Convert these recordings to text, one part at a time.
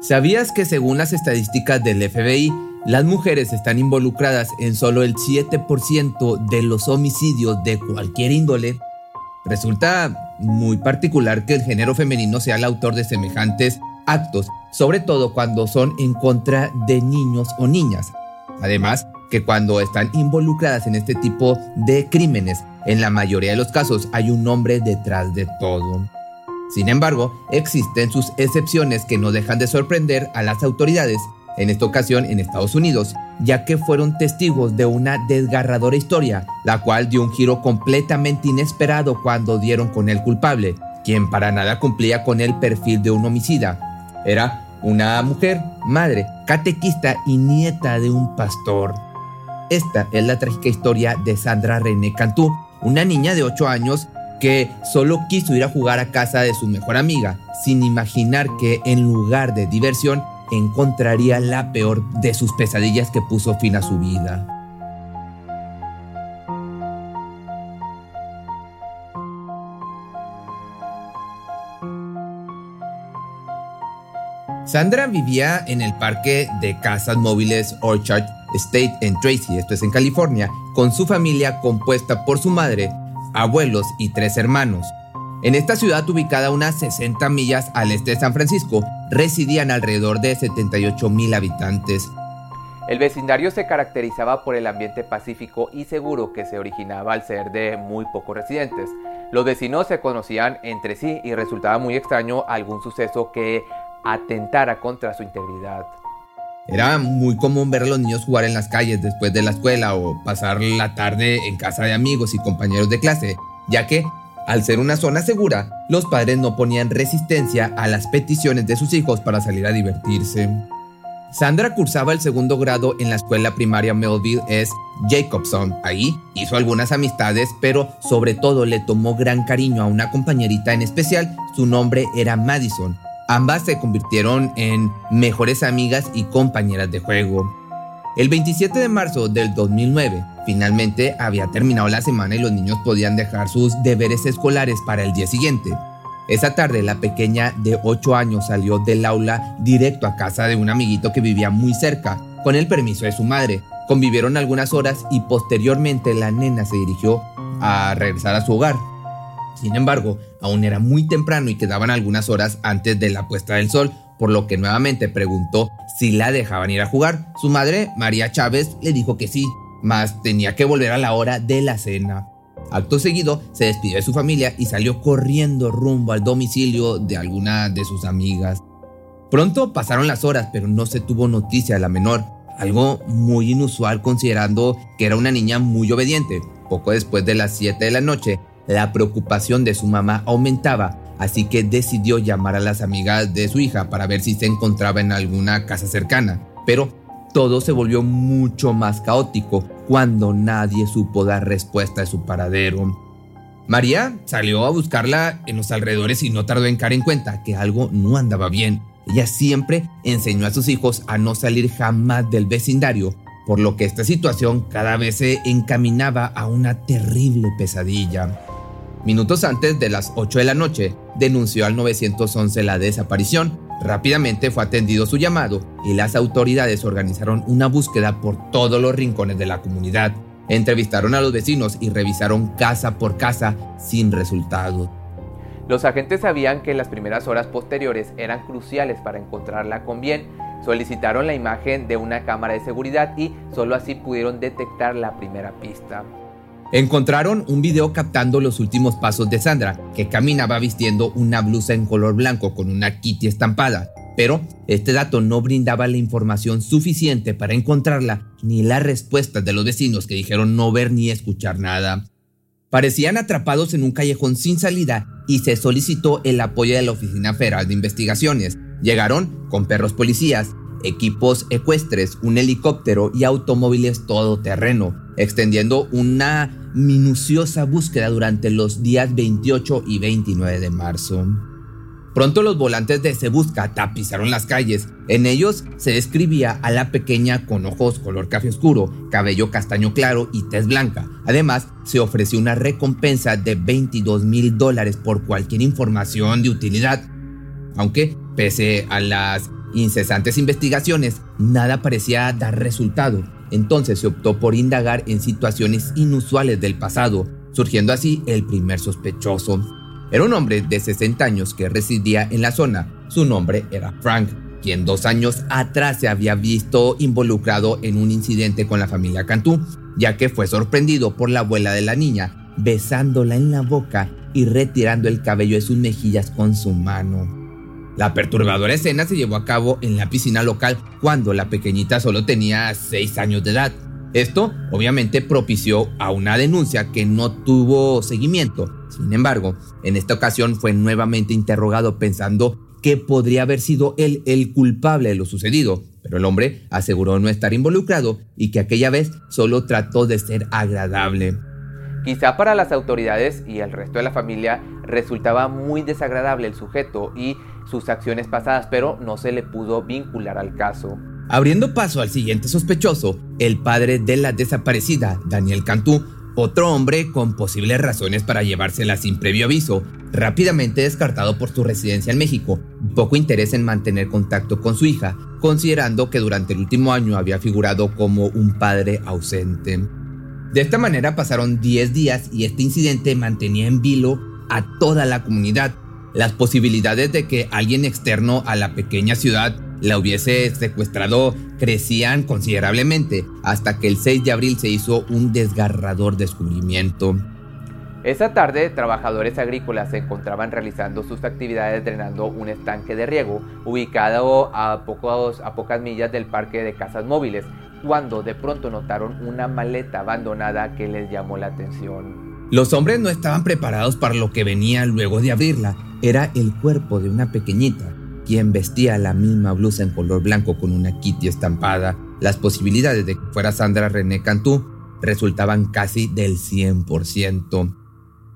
¿Sabías que según las estadísticas del FBI, las mujeres están involucradas en solo el 7% de los homicidios de cualquier índole? Resulta muy particular que el género femenino sea el autor de semejantes actos, sobre todo cuando son en contra de niños o niñas. Además, que cuando están involucradas en este tipo de crímenes, en la mayoría de los casos hay un hombre detrás de todo. Sin embargo, existen sus excepciones que no dejan de sorprender a las autoridades, en esta ocasión en Estados Unidos, ya que fueron testigos de una desgarradora historia, la cual dio un giro completamente inesperado cuando dieron con el culpable, quien para nada cumplía con el perfil de un homicida. Era una mujer, madre, catequista y nieta de un pastor. Esta es la trágica historia de Sandra René Cantú, una niña de 8 años que solo quiso ir a jugar a casa de su mejor amiga, sin imaginar que en lugar de diversión encontraría la peor de sus pesadillas que puso fin a su vida. Sandra vivía en el parque de casas móviles Orchard State en Tracy, esto es en California, con su familia compuesta por su madre, abuelos y tres hermanos. En esta ciudad ubicada a unas 60 millas al este de San Francisco, residían alrededor de 78 mil habitantes. El vecindario se caracterizaba por el ambiente pacífico y seguro que se originaba al ser de muy pocos residentes. Los vecinos se conocían entre sí y resultaba muy extraño algún suceso que atentara contra su integridad. Era muy común ver a los niños jugar en las calles después de la escuela o pasar la tarde en casa de amigos y compañeros de clase, ya que, al ser una zona segura, los padres no ponían resistencia a las peticiones de sus hijos para salir a divertirse. Sandra cursaba el segundo grado en la escuela primaria Melville S. Jacobson. Ahí hizo algunas amistades, pero sobre todo le tomó gran cariño a una compañerita en especial. Su nombre era Madison, Ambas se convirtieron en mejores amigas y compañeras de juego. El 27 de marzo del 2009, finalmente había terminado la semana y los niños podían dejar sus deberes escolares para el día siguiente. Esa tarde la pequeña de 8 años salió del aula directo a casa de un amiguito que vivía muy cerca, con el permiso de su madre. Convivieron algunas horas y posteriormente la nena se dirigió a regresar a su hogar. Sin embargo, aún era muy temprano y quedaban algunas horas antes de la puesta del sol, por lo que nuevamente preguntó si la dejaban ir a jugar. Su madre, María Chávez, le dijo que sí, mas tenía que volver a la hora de la cena. Acto seguido, se despidió de su familia y salió corriendo rumbo al domicilio de alguna de sus amigas. Pronto pasaron las horas, pero no se tuvo noticia de la menor, algo muy inusual considerando que era una niña muy obediente. Poco después de las 7 de la noche, la preocupación de su mamá aumentaba, así que decidió llamar a las amigas de su hija para ver si se encontraba en alguna casa cercana. Pero todo se volvió mucho más caótico cuando nadie supo dar respuesta a su paradero. María salió a buscarla en los alrededores y no tardó en caer en cuenta que algo no andaba bien. Ella siempre enseñó a sus hijos a no salir jamás del vecindario, por lo que esta situación cada vez se encaminaba a una terrible pesadilla. Minutos antes de las 8 de la noche, denunció al 911 la desaparición. Rápidamente fue atendido su llamado y las autoridades organizaron una búsqueda por todos los rincones de la comunidad. Entrevistaron a los vecinos y revisaron casa por casa sin resultado. Los agentes sabían que las primeras horas posteriores eran cruciales para encontrarla con bien. Solicitaron la imagen de una cámara de seguridad y solo así pudieron detectar la primera pista. Encontraron un video captando los últimos pasos de Sandra, que caminaba vistiendo una blusa en color blanco con una kitty estampada. Pero este dato no brindaba la información suficiente para encontrarla, ni las respuestas de los vecinos que dijeron no ver ni escuchar nada. Parecían atrapados en un callejón sin salida y se solicitó el apoyo de la Oficina Federal de Investigaciones. Llegaron con perros policías, equipos ecuestres, un helicóptero y automóviles todoterreno, extendiendo una minuciosa búsqueda durante los días 28 y 29 de marzo. Pronto los volantes de Se Busca tapizaron las calles. En ellos se describía a la pequeña con ojos color café oscuro, cabello castaño claro y tez blanca. Además, se ofreció una recompensa de 22 mil dólares por cualquier información de utilidad. Aunque, pese a las incesantes investigaciones, nada parecía dar resultado. Entonces se optó por indagar en situaciones inusuales del pasado, surgiendo así el primer sospechoso. Era un hombre de 60 años que residía en la zona. Su nombre era Frank, quien dos años atrás se había visto involucrado en un incidente con la familia Cantú, ya que fue sorprendido por la abuela de la niña, besándola en la boca y retirando el cabello de sus mejillas con su mano. La perturbadora escena se llevó a cabo en la piscina local cuando la pequeñita solo tenía 6 años de edad. Esto obviamente propició a una denuncia que no tuvo seguimiento. Sin embargo, en esta ocasión fue nuevamente interrogado pensando que podría haber sido él el culpable de lo sucedido, pero el hombre aseguró no estar involucrado y que aquella vez solo trató de ser agradable. Quizá para las autoridades y el resto de la familia resultaba muy desagradable el sujeto y sus acciones pasadas, pero no se le pudo vincular al caso. Abriendo paso al siguiente sospechoso, el padre de la desaparecida, Daniel Cantú, otro hombre con posibles razones para llevársela sin previo aviso, rápidamente descartado por su residencia en México, poco interés en mantener contacto con su hija, considerando que durante el último año había figurado como un padre ausente. De esta manera pasaron 10 días y este incidente mantenía en vilo a toda la comunidad, las posibilidades de que alguien externo a la pequeña ciudad la hubiese secuestrado crecían considerablemente hasta que el 6 de abril se hizo un desgarrador descubrimiento. Esa tarde, trabajadores agrícolas se encontraban realizando sus actividades drenando un estanque de riego ubicado a, pocos, a pocas millas del parque de casas móviles, cuando de pronto notaron una maleta abandonada que les llamó la atención. Los hombres no estaban preparados para lo que venía luego de abrirla era el cuerpo de una pequeñita, quien vestía la misma blusa en color blanco con una kitty estampada. Las posibilidades de que fuera Sandra René Cantú resultaban casi del 100%.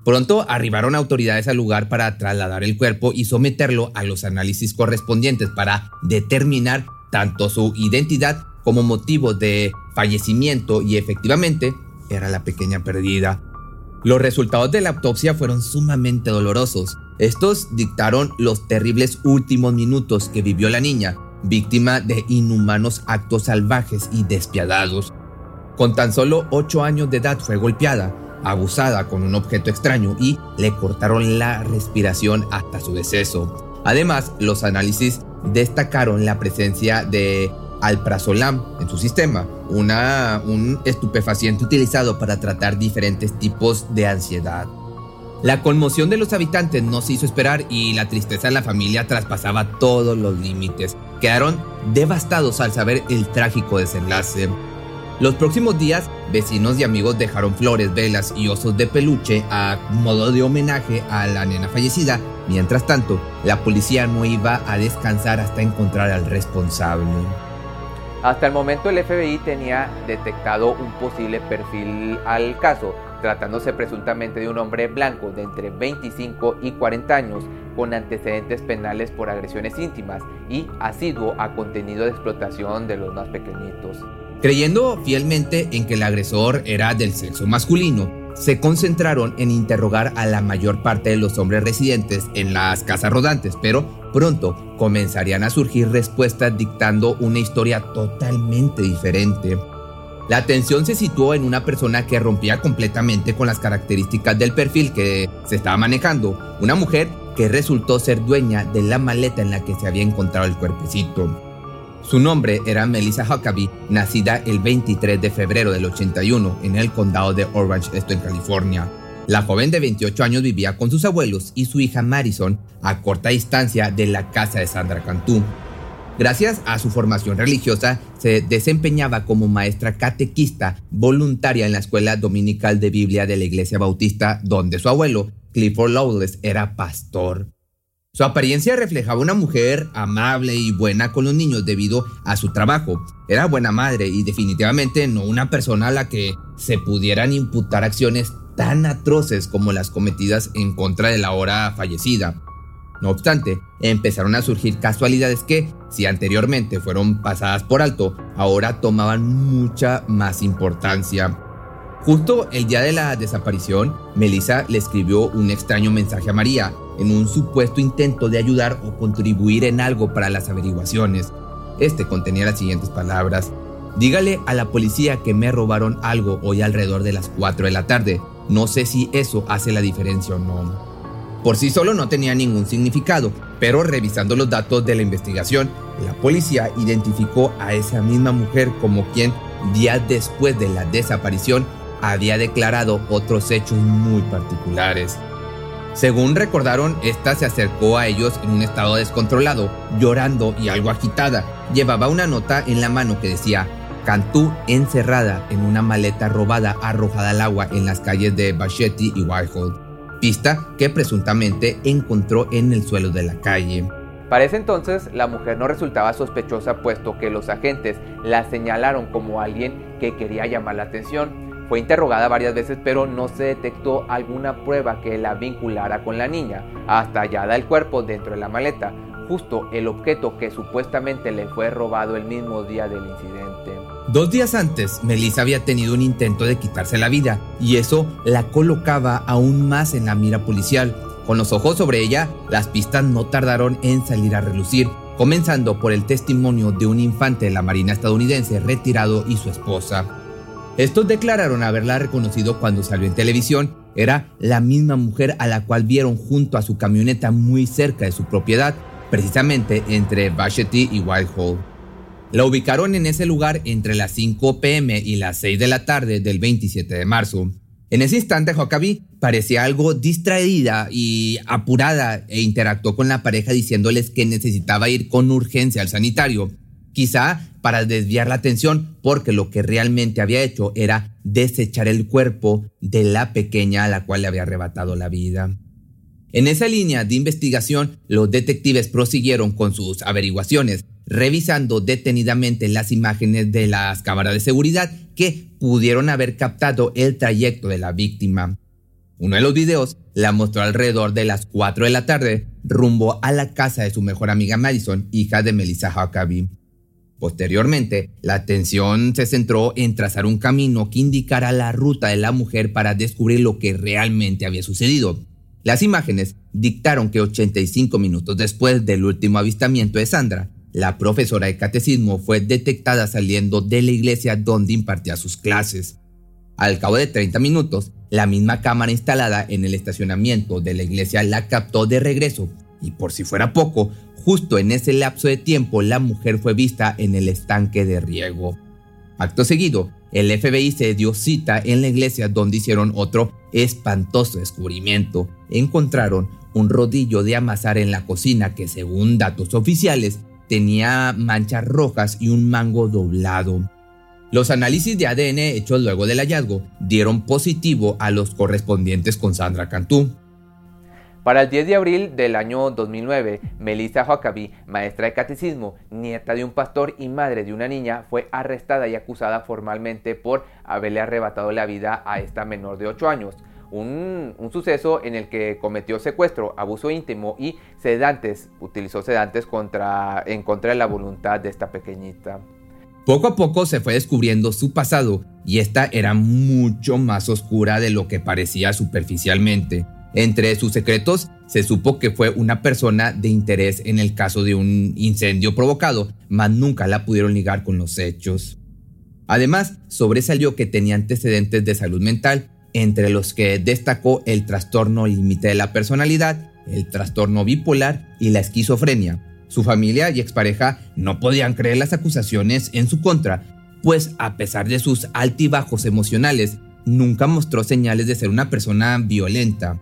Pronto arribaron autoridades al lugar para trasladar el cuerpo y someterlo a los análisis correspondientes para determinar tanto su identidad como motivo de fallecimiento y efectivamente era la pequeña perdida. Los resultados de la autopsia fueron sumamente dolorosos. Estos dictaron los terribles últimos minutos que vivió la niña, víctima de inhumanos actos salvajes y despiadados. Con tan solo 8 años de edad fue golpeada, abusada con un objeto extraño y le cortaron la respiración hasta su deceso. Además, los análisis destacaron la presencia de alprazolam en su sistema, una, un estupefaciente utilizado para tratar diferentes tipos de ansiedad. La conmoción de los habitantes no se hizo esperar y la tristeza de la familia traspasaba todos los límites. Quedaron devastados al saber el trágico desenlace. Los próximos días, vecinos y amigos dejaron flores, velas y osos de peluche a modo de homenaje a la nena fallecida. Mientras tanto, la policía no iba a descansar hasta encontrar al responsable. Hasta el momento el FBI tenía detectado un posible perfil al caso, tratándose presuntamente de un hombre blanco de entre 25 y 40 años con antecedentes penales por agresiones íntimas y asiduo a contenido de explotación de los más pequeñitos. Creyendo fielmente en que el agresor era del sexo masculino, se concentraron en interrogar a la mayor parte de los hombres residentes en las casas rodantes, pero pronto comenzarían a surgir respuestas dictando una historia totalmente diferente. La atención se situó en una persona que rompía completamente con las características del perfil que se estaba manejando, una mujer que resultó ser dueña de la maleta en la que se había encontrado el cuerpecito. Su nombre era Melissa Huckabee, nacida el 23 de febrero del 81 en el condado de Orange, esto en California. La joven de 28 años vivía con sus abuelos y su hija Madison a corta distancia de la casa de Sandra Cantú. Gracias a su formación religiosa, se desempeñaba como maestra catequista voluntaria en la escuela dominical de Biblia de la Iglesia Bautista, donde su abuelo, Clifford Lawless, era pastor. Su apariencia reflejaba una mujer amable y buena con los niños debido a su trabajo. Era buena madre y definitivamente no una persona a la que se pudieran imputar acciones tan atroces como las cometidas en contra de la hora fallecida. No obstante, empezaron a surgir casualidades que, si anteriormente fueron pasadas por alto, ahora tomaban mucha más importancia. Justo el día de la desaparición, Melissa le escribió un extraño mensaje a María, en un supuesto intento de ayudar o contribuir en algo para las averiguaciones. Este contenía las siguientes palabras. Dígale a la policía que me robaron algo hoy alrededor de las 4 de la tarde. No sé si eso hace la diferencia o no. Por sí solo no tenía ningún significado, pero revisando los datos de la investigación, la policía identificó a esa misma mujer como quien días después de la desaparición había declarado otros hechos muy particulares. Según recordaron, esta se acercó a ellos en un estado descontrolado, llorando y algo agitada. Llevaba una nota en la mano que decía Cantú encerrada en una maleta robada arrojada al agua en las calles de Bachetti y Whitehall, pista que presuntamente encontró en el suelo de la calle. Para ese entonces, la mujer no resultaba sospechosa puesto que los agentes la señalaron como alguien que quería llamar la atención. Fue interrogada varias veces pero no se detectó alguna prueba que la vinculara con la niña, hasta hallada el cuerpo dentro de la maleta, justo el objeto que supuestamente le fue robado el mismo día del incidente. Dos días antes, Melissa había tenido un intento de quitarse la vida y eso la colocaba aún más en la mira policial. Con los ojos sobre ella, las pistas no tardaron en salir a relucir, comenzando por el testimonio de un infante de la Marina estadounidense retirado y su esposa. Estos declararon haberla reconocido cuando salió en televisión. Era la misma mujer a la cual vieron junto a su camioneta muy cerca de su propiedad, precisamente entre Vashti y Whitehall. La ubicaron en ese lugar entre las 5 pm y las 6 de la tarde del 27 de marzo. En ese instante, Huckabee parecía algo distraída y apurada e interactuó con la pareja diciéndoles que necesitaba ir con urgencia al sanitario quizá para desviar la atención, porque lo que realmente había hecho era desechar el cuerpo de la pequeña a la cual le había arrebatado la vida. En esa línea de investigación, los detectives prosiguieron con sus averiguaciones, revisando detenidamente las imágenes de las cámaras de seguridad que pudieron haber captado el trayecto de la víctima. Uno de los videos la mostró alrededor de las 4 de la tarde, rumbo a la casa de su mejor amiga Madison, hija de Melissa Huckabee. Posteriormente, la atención se centró en trazar un camino que indicara la ruta de la mujer para descubrir lo que realmente había sucedido. Las imágenes dictaron que 85 minutos después del último avistamiento de Sandra, la profesora de catecismo fue detectada saliendo de la iglesia donde impartía sus clases. Al cabo de 30 minutos, la misma cámara instalada en el estacionamiento de la iglesia la captó de regreso y por si fuera poco, Justo en ese lapso de tiempo, la mujer fue vista en el estanque de riego. Acto seguido, el FBI se dio cita en la iglesia donde hicieron otro espantoso descubrimiento. Encontraron un rodillo de amasar en la cocina que según datos oficiales tenía manchas rojas y un mango doblado. Los análisis de ADN hechos luego del hallazgo dieron positivo a los correspondientes con Sandra Cantú. Para el 10 de abril del año 2009, Melissa Huckabee, maestra de catecismo, nieta de un pastor y madre de una niña, fue arrestada y acusada formalmente por haberle arrebatado la vida a esta menor de 8 años. Un, suceso en el que cometió secuestro, abuso íntimo y sedantes, utilizó sedantes contra, en contra de la voluntad de esta pequeñita. Poco a poco se fue descubriendo su pasado y esta era mucho más oscura de lo que parecía superficialmente. Entre sus secretos, se supo que fue una persona de interés en el caso de un incendio provocado, mas nunca la pudieron ligar con los hechos. Además, sobresalió que tenía antecedentes de salud mental, entre los que destacó el trastorno límite de la personalidad, el trastorno bipolar y la esquizofrenia. Su familia y expareja no podían creer las acusaciones en su contra, pues a pesar de sus altibajos emocionales, nunca mostró señales de ser una persona violenta.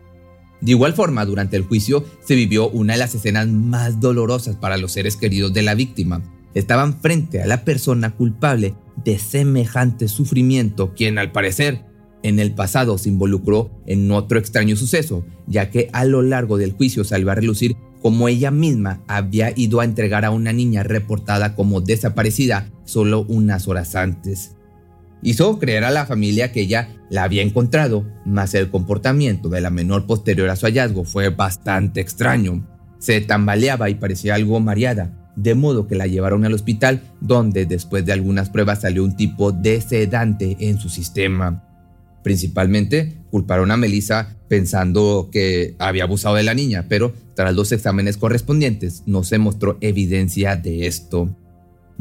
De igual forma, durante el juicio se vivió una de las escenas más dolorosas para los seres queridos de la víctima. Estaban frente a la persona culpable de semejante sufrimiento, quien al parecer en el pasado se involucró en otro extraño suceso, ya que a lo largo del juicio salió a relucir como ella misma había ido a entregar a una niña reportada como desaparecida solo unas horas antes. Hizo creer a la familia que ella la había encontrado, mas el comportamiento de la menor posterior a su hallazgo fue bastante extraño. Se tambaleaba y parecía algo mareada, de modo que la llevaron al hospital, donde después de algunas pruebas salió un tipo de sedante en su sistema. Principalmente culparon a Melissa pensando que había abusado de la niña, pero tras los exámenes correspondientes no se mostró evidencia de esto.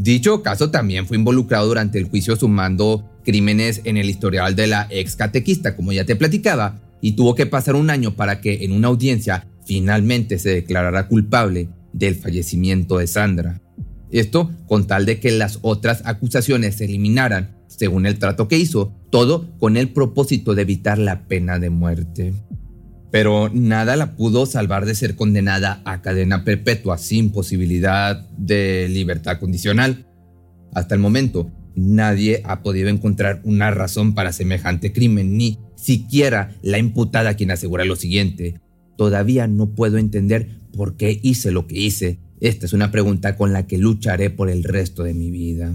Dicho caso también fue involucrado durante el juicio sumando crímenes en el historial de la ex catequista, como ya te platicaba, y tuvo que pasar un año para que en una audiencia finalmente se declarara culpable del fallecimiento de Sandra. Esto con tal de que las otras acusaciones se eliminaran según el trato que hizo, todo con el propósito de evitar la pena de muerte. Pero nada la pudo salvar de ser condenada a cadena perpetua sin posibilidad de libertad condicional. Hasta el momento, nadie ha podido encontrar una razón para semejante crimen, ni siquiera la imputada quien asegura lo siguiente. Todavía no puedo entender por qué hice lo que hice. Esta es una pregunta con la que lucharé por el resto de mi vida.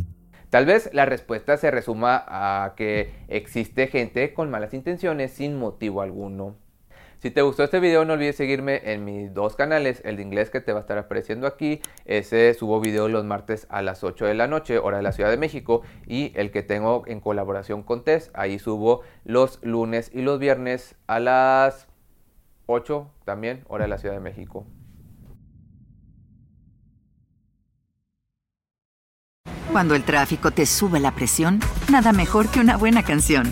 Tal vez la respuesta se resuma a que existe gente con malas intenciones sin motivo alguno. Si te gustó este video no olvides seguirme en mis dos canales, el de inglés que te va a estar apareciendo aquí, ese subo video los martes a las 8 de la noche, hora de la Ciudad de México, y el que tengo en colaboración con Tess, ahí subo los lunes y los viernes a las 8 también, hora de la Ciudad de México. Cuando el tráfico te sube la presión, nada mejor que una buena canción.